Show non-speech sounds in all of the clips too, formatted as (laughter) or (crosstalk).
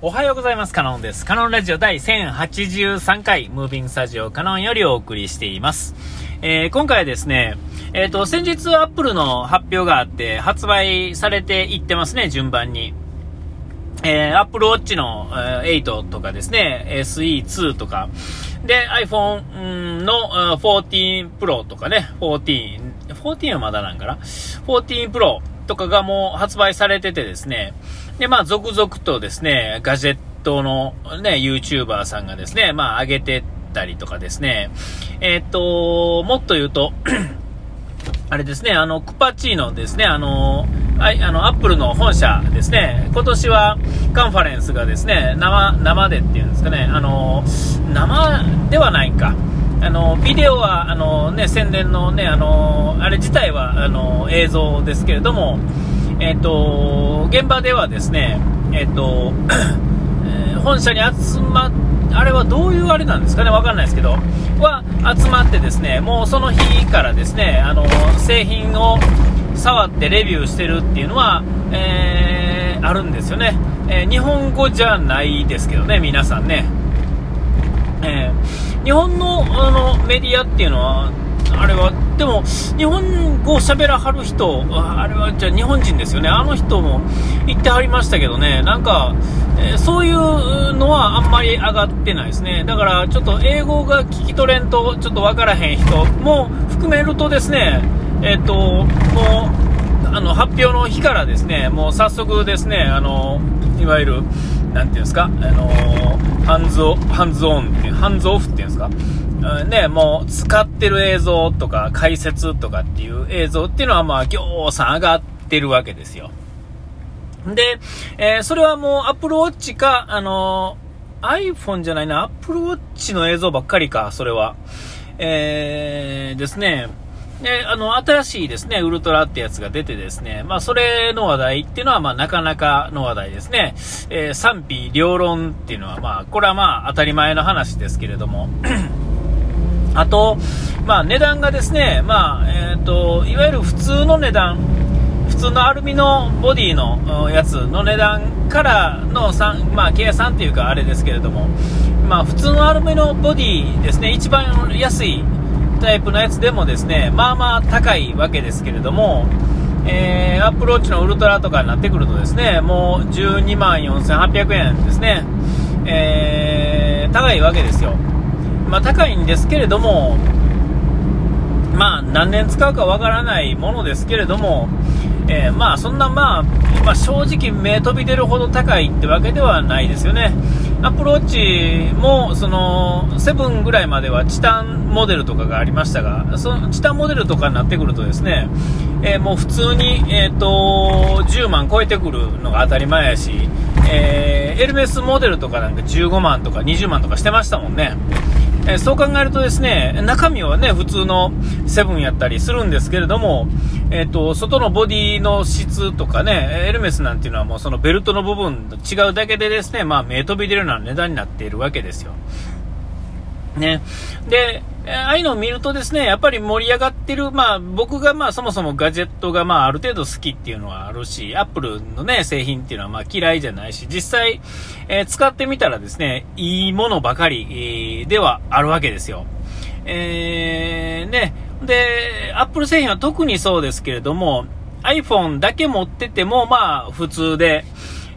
おはようございます。カノンです。カノンラジオ第1083回、ムービングスタジオカノンよりお送りしています。えー、今回はですね、えっ、ー、と、先日アップルの発表があって、発売されていってますね、順番に。えー、Apple Watch の、え8とかですね、SE2 とか、で、iPhone の14 Pro とかね、14、14はまだなんかな ?14 Pro とかがもう発売されててですね、で、まあ、続々とですね、ガジェットのね、YouTuber さんがですね、まあ、上げてったりとかですね、えー、っと、もっと言うと (clears throat) あれですね、あの、クパチーノですね、あの、ああの、アップルの本社ですね、今年はカンファレンスがですね、生、生でっていうんですかね、あの、生ではないか。あの、ビデオは、あのね、宣伝のね、あの、あれ自体は、あの、映像ですけれども、えっ、と、現場ではですね、えっ、と、(clears throat) 本社に集まっあれはどういうあれなんですかね、わかんないですけど、は集まってですね、もうその日からですね、あの、製品を触ってレビューしてるっていうのは、えー、あるんですよね。えー、日本語じゃないですけどね、皆さんね。えー、日本のあのメディアっていうのは、あれは、でも、日本語を喋らはる人、あれは、じゃあ日本人ですよね。あの人も言ってはりましたけどね、なんか、えー、そういうのはあんまり上がってないですね。だから、ちょっと英語が聞き取れんと、ちょっとわからへん人も含めるとですね、えっ、ー、と、もう、あの、発表の日からですね、もう早速ですね、あの、いわゆる、なんていうんですか、あの、ハンズオ、ハンズオンっていう、ハンズオフっていうんですか、うんね、もう使ってる映像とか解説とかっていう映像っていうのはまあ、ぎょうさん上がってるわけですよ。で、えー、それはもう Apple Watch か、あのー、iPhone じゃないな、Apple Watch の映像ばっかりか、それは。えー、ですね。で、あの、新しいですね、ウルトラってやつが出てですね、まあ、それの話題っていうのは、まあ、なかなかの話題ですね。えー、賛否両論っていうのは、まあ、これはまあ、当たり前の話ですけれども。(clears throat) あと、まあ、値段がですね、まあ、えっ、ー、と、いわゆる普通の値段、普通のアルミのボディのやつの値段からの3、まあ、計算っていうかあれですけれども、まあ、普通のアルミのボディですね、一番安いタイプのやつでもですね、まあまあ高いわけですけれども、えー、アップローチのウルトラとかになってくるとですね、もう12万4800円ですね、えー、高いわけですよ。まあ、高いんですけれども、まあ、何年使うかわからないものですけれども、えー、まあ、そんな、まあ、まあ、正直目飛び出るほど高いってわけではないですよね。アプローチも、その、セブンぐらいまではチタンモデルとかがありましたが、そのチタンモデルとかになってくるとですね、えー、もう普通に、えっ、ー、と、10万超えてくるのが当たり前やし、えー、エルメスモデルとかなんか15万とか20万とかしてましたもんね。え、そう考えるとですね、中身はね、普通のセブンやったりするんですけれども、えっ、と、外のボディの質とかね、エルメスなんていうのはもうそのベルトの部分と違うだけでですね、まあ、目飛び出るような値段になっているわけですよ。ね。で、えああいうのを見るとですね、やっぱり盛り上がってる、まあ僕がまあそもそもガジェットがまあある程度好きっていうのはあるし、アップルのね、製品っていうのはまあ嫌いじゃないし、実際、えー、使ってみたらですね、いいものばかり、えー、ではあるわけですよ。えー、ね、で、アップル製品は特にそうですけれども、iPhone だけ持っててもまあ普通で、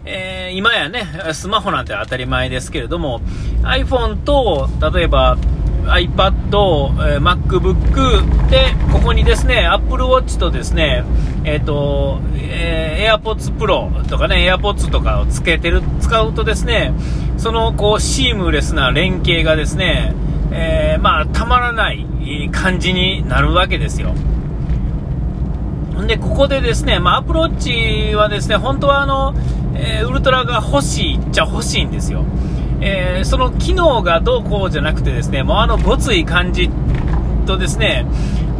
えー、今やね、スマホなんて当たり前ですけれども、iPhone と、例えば、iPad、えー、MacBook で、ここにですね、Apple Watch とですね、えっ、ー、と、えー、AirPods Pro とかね、AirPods とかをつけてる、使うとですね、その、こう、シームレスな連携がですね、えー、まあ、たまらない感じになるわけですよ。で、ここでですね、まあ、アプローチはですね、本当はあの、えー、ウルトラが欲しいっちゃ欲しいんですよ。えー、その機能がどうこうじゃなくてですね、もうあのごつい感じとですね、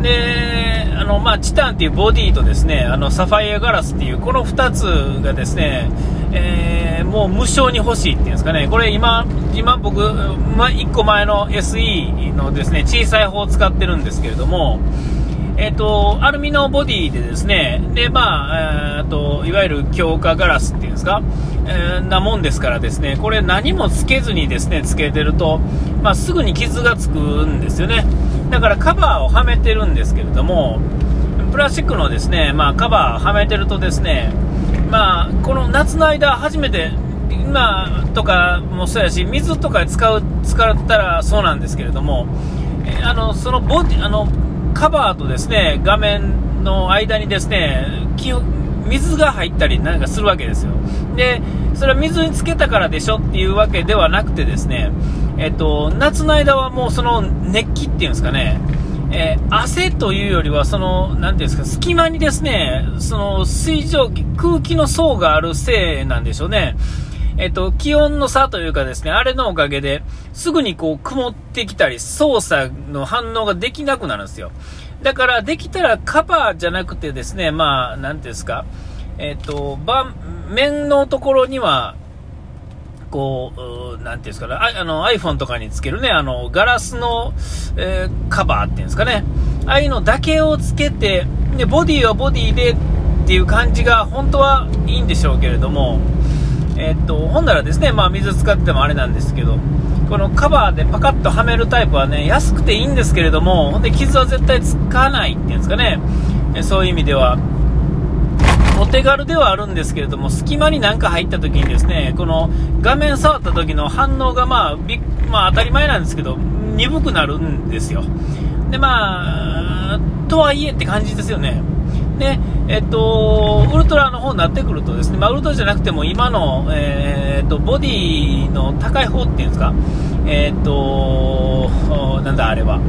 で、あの、まあ、チタンっていうボディとですね、あの、サファイアガラスっていう、この2つがですね、えー、もう無償に欲しいっていうんですかね、これ今、今僕、ま、1個前の SE のですね、小さい方を使ってるんですけれども、え、ー、と、アルミのボディでですね、で、まあ、えー、と、いわゆる強化ガラスっていうんですか、なもんですからですね、これ何もつけずにですね、つけてると、まあ、すぐに傷がつくんですよね。だからカバーをはめてるんですけれども、プラスチックのですね、まあ、カバーはめてるとですね、まあ、この夏の間初めて今とかもそうやし、水とか使う、使ったらそうなんですけれども、あの、そのボディ、あの、カバーとですね、画面の間にですね、水が入ったりなんかするわけですよ。で、それは水につけたからでしょっていうわけではなくてですね、えっと、夏の間はもうその熱気っていうんですかね、えー、汗というよりは、その、なていうんですか、隙間にですね、その水蒸気、空気の層があるせいなんでしょうね。えっと、気温の差というかですね、あれのおかげで、すぐにこう曇ってきたり、操作の反応ができなくなるんですよ。だから、できたらカバーじゃなくてですね、まあ、なんていうんですか、えっと、面のところには、こう、なんていうんですかね、ああの iPhone とかにつけるね、あの、ガラスの、えー、カバーっていうんですかね、ああいうのだけをつけて、で、ボディはボディでっていう感じが本当はいいんでしょうけれども、えー、と、ほんならですね、まあ水使ってもあれなんですけど、このカバーでパカッとはめるタイプはね、安くていいんですけれども、ほんで傷は絶対つかないっていうんですかね、そういう意味では、お手軽ではあるんですけれども、隙間に何か入った時にですね、この画面触った時の反応がまあ、まあ、当たり前なんですけど、鈍くなるんですよ。で、まあ、とはいえって感じですよね。で、えっと、ウルトラの方になってくるとですね、まあ、ウルトラじゃなくても今の、えー、っと、ボディの高い方っていうんですか、えー、っと、なんだあれは、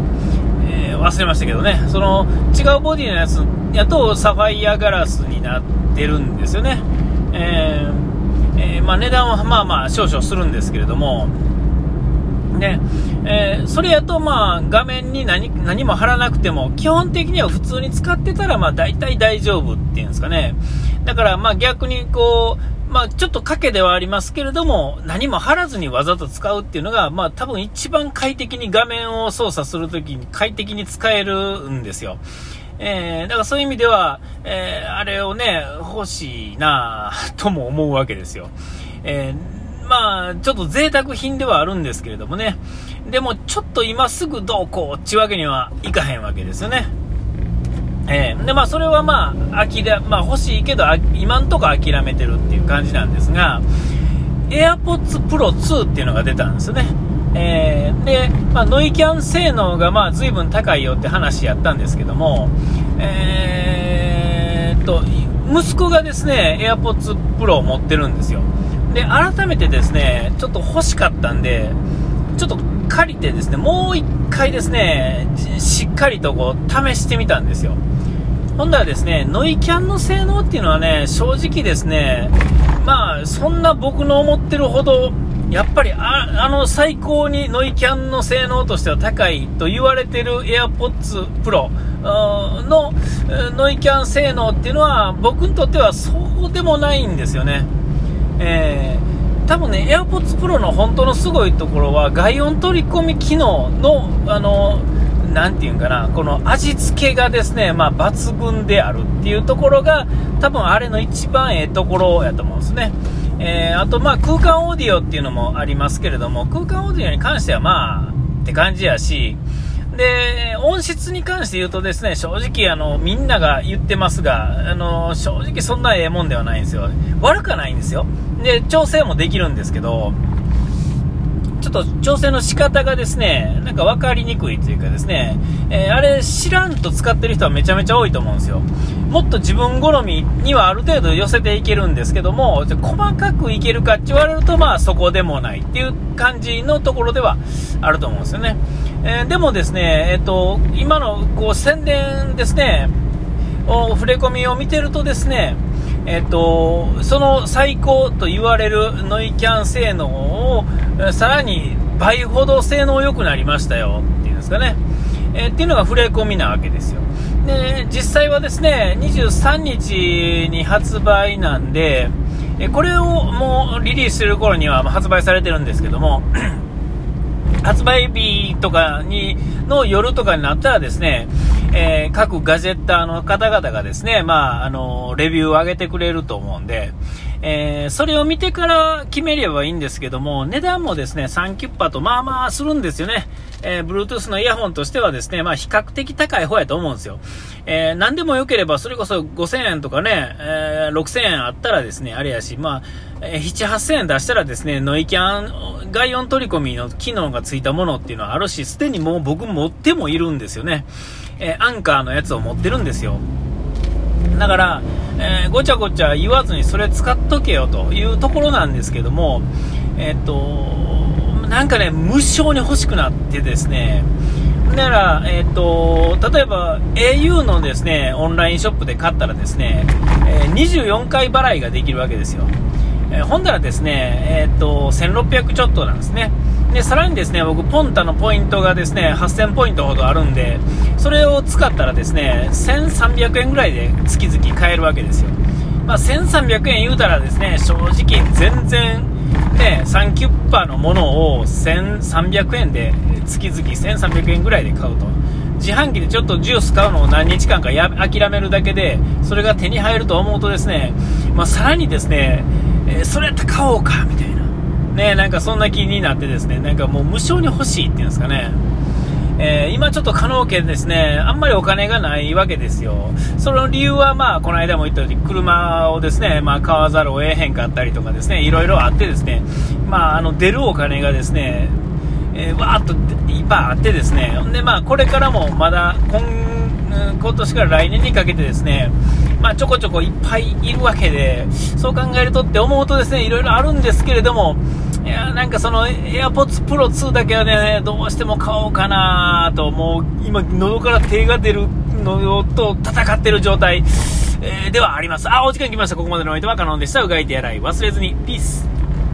えー、忘れましたけどね、その違うボディのやつやとサファイアガラスになってるんですよね。えーえー、まあ、値段はまあまあ少々するんですけれども、ねえー、それやと、まあ、画面に何何も貼らなくても、基本的には普通に使ってたら、まあ、大体大丈夫っていうんですかね。だから、まあ、逆にこう、まあ、ちょっと賭けではありますけれども、何も貼らずにわざと使うっていうのが、まあ、多分一番快適に画面を操作するときに快適に使えるんですよ。えー、だからそういう意味では、えー、あれをね、欲しいなとも思うわけですよ。えーまあ、ちょっと贅沢品ではあるんですけれどもね。でも、ちょっと今すぐどうこうっていうわけにはいかへんわけですよね。えー、で、まあ、それはまあ、諦まあ、欲しいけど、今んとこ諦めてるっていう感じなんですが、AirPods Pro 2っていうのが出たんですよね。えー、で、まあ、ノイキャン性能がまあ随分高いよって話やったんですけども、えー、っと、息子がですね、AirPods Pro を持ってるんですよ。で、改めてですね、ちょっと欲しかったんで、ちょっと借りてですね、もう一回ですね、しっかりとこう、試してみたんですよ。ほんだらですね、ノイキャンの性能っていうのはね、正直ですね、まあ、そんな僕の思ってるほど、やっぱりあの最高にノイキャンの性能としては高いと言われてる AirPods Pro のノイキャン性能っていうのは僕にとってはそうでもないんですよね。えー、多分ね、AirPods Pro の本当のすごいところは、外音取り込み機能の、あの、なんていうんかな、この味付けがですね、まあ、抜群であるっていうところが、多分あれの一番ええところやと思うんですね。えー、あと、まあ、空間オーディオっていうのもありますけれども、空間オーディオに関してはまあ、って感じやし、で、音質に関して言うとですね、正直あの、みんなが言ってますが、あの、正直そんなええもんではないんですよ。悪くはないんですよ。で、調整もできるんですけど、ちょっと調整の仕方がですね、なんか分かりにくいというかですね、えー、あれ知らんと使ってる人はめちゃめちゃ多いと思うんですよ。もっと自分好みにはある程度寄せていけるんですけども、細かくいけるかって言われると、まあそこでもないっていう感じのところではあると思うんですよね。えー、でもですね、えっ、と、今のこう宣伝ですね、触れ込みを見てるとですね、えっ、と、その最高と言われるノイキャン性能をさらに倍ほど性能良くなりましたよっていうんですかね、えー、っていうのが触れ込みなわけですよ。で、実際はですね、23日に発売なんで、えこれをもうリリースする頃には発売されてるんですけども、(clears throat) 発売日とかにの夜とかになったらですね、えー、各ガジェッターの方々がですね、まあ、あの、レビューを上げてくれると思うんで、えー、それを見てから決めればいいんですけども、値段もですね、3キュッパとまあまあするんですよね。えー、Bluetooth のイヤホンとしてはですね、まあ比較的高い方やと思うんですよ。えー、何でも良ければそれこそ5000円とかね、えー、6000円あったらですね、あれやし、まあ、えー、7、8000円出したらですね、ノイキャン、外音取り込みの機能がついたものっていうのはあるし、すでにもう僕持ってもいるんですよね。えー、アンカーのやつを持ってるんですよ。だから、えー、ごちゃごちゃ言わずにそれ使っとけよというところなんですけども、えー、っと、なんかね、無償に欲しくなってですね、だから、えー、っと、例えば au のですね、オンラインショップで買ったらですね、えー、24回払いができるわけですよ。えー、ほんだらですね、えー、っと、1600ちょっとなんですね。で、さらにですね、僕、ポンタのポイントがですね、8000ポイントほどあるんで、それを使ったらですね、1300円ぐらいで月々買えるわけですよ。まあ、1300円言うたらですね、正直全然、ね、3キュッパーのものを1300円で、月々1300円ぐらいで買うと。自販機でちょっとジュース買うのを何日間かや諦めるだけで、それが手に入ると思うとですね、まあ、さらにですね、えー、それやったら買おうか、みたいな。ね、なんかそんな気になってですね、なんかもう無償に欲しいっていうんですかね。えー、今ちょっと可能家ですね、あんまりお金がないわけですよ。その理由はまあ、この間も言ったように、車をですね、まあ、買わざるを得へんかったりとかですね、いろいろあってですね、まあ、あの、出るお金がですね、えー、わーっといっぱいあってですね、で、まあ、これからもまだ今、今年から来年にかけてですね、まあ、ちょこちょこいっぱいいるわけで、そう考えるとって思うとですね、いろいろあるんですけれども、いや、なんかその AirPods Pro 2だけはね、どうしても買おうかなと、もう今、喉から手が出るのと戦ってる状態、えー、ではあります。あ、お時間来ました。ここまでのお相手はカノンでした。うがいてやらい忘れずに。ピース。